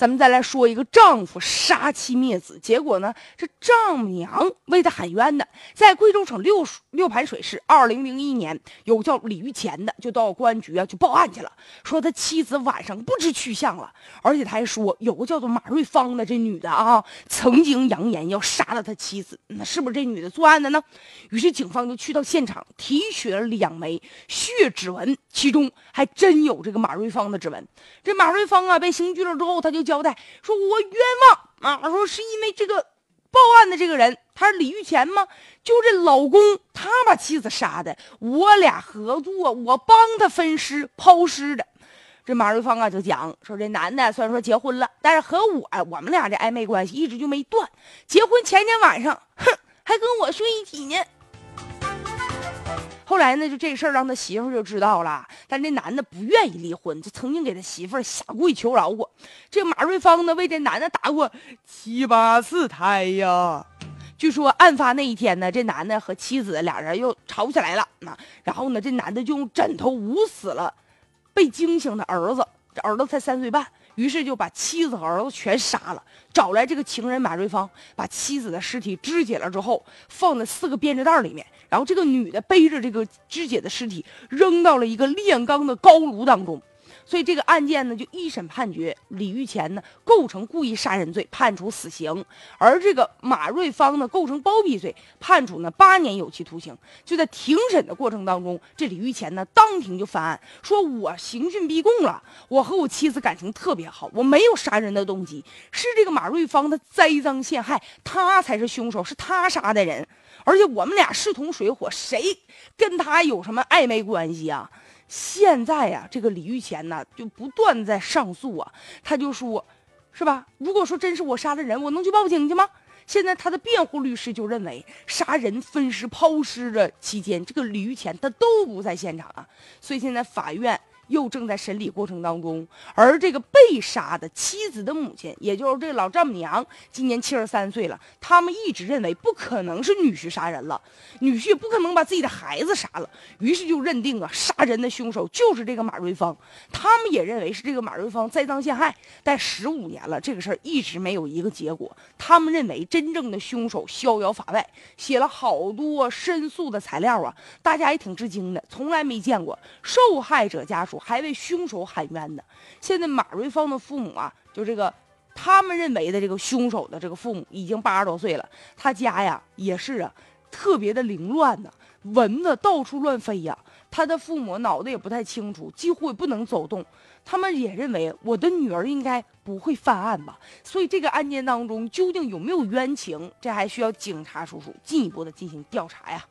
咱们再来说一个丈夫杀妻灭子，结果呢，这丈母娘为他喊冤的，在贵州省六六盘水市，二零零一年，有个叫李玉前的，就到公安局啊就报案去了，说他妻子晚上不知去向了，而且他还说有个叫做马瑞芳的这女的啊，曾经扬言要杀了他妻子，那是不是这女的作案的呢？于是警方就去到现场提取了两枚血指纹，其中还真有这个马瑞芳的指纹。这马瑞芳啊被刑拘了之后，他就。交代说：“我冤枉啊！说是因为这个报案的这个人，他是李玉钱吗？就这老公，他把妻子杀的，我俩合作，我帮他分尸抛尸的。这马瑞芳啊就讲说，这男的虽然说结婚了，但是和我我们俩这暧昧关系一直就没断。结婚前天晚上，哼，还跟我睡一起呢。”后来呢，就这事儿让他媳妇就知道了，但这男的不愿意离婚，就曾经给他媳妇儿下跪求饶过。这马瑞芳呢，为这男的打过七八次胎呀。据说案发那一天呢，这男的和妻子俩人又吵起来了，那然后呢，这男的就用枕头捂死了被惊醒的儿子，这儿子才三岁半。于是就把妻子和儿子全杀了，找来这个情人马瑞芳，把妻子的尸体肢解了之后，放在四个编织袋里面，然后这个女的背着这个肢解的尸体扔到了一个炼钢的高炉当中。所以这个案件呢，就一审判决李玉前呢构成故意杀人罪，判处死刑；而这个马瑞芳呢构成包庇罪，判处呢八年有期徒刑。就在庭审的过程当中，这李玉前呢当庭就翻案，说我刑讯逼供了，我和我妻子感情特别好，我没有杀人的动机，是这个马瑞芳的栽赃陷害，他才是凶手，是他杀的人，而且我们俩势同水火，谁跟他有什么暧昧关系啊？现在呀，这个李玉钱呢，就不断在上诉啊。他就说，是吧？如果说真是我杀的人，我能去报警去吗？现在他的辩护律师就认为，杀人、分尸、抛尸的期间，这个李玉钱他都不在现场啊。所以现在法院。又正在审理过程当中，而这个被杀的妻子的母亲，也就是这老丈母娘，今年七十三岁了。他们一直认为不可能是女婿杀人了，女婿不可能把自己的孩子杀了，于是就认定啊，杀人的凶手就是这个马瑞芳。他们也认为是这个马瑞芳栽赃陷害，但十五年了，这个事儿一直没有一个结果。他们认为真正的凶手逍遥法外，写了好多申诉的材料啊，大家也挺吃惊的，从来没见过受害者家属。还为凶手喊冤呢。现在马瑞芳的父母啊，就这个他们认为的这个凶手的这个父母已经八十多岁了，他家呀也是啊，特别的凌乱呢，蚊子到处乱飞呀。他的父母脑袋也不太清楚，几乎也不能走动。他们也认为我的女儿应该不会犯案吧。所以这个案件当中究竟有没有冤情，这还需要警察叔叔进一步的进行调查呀。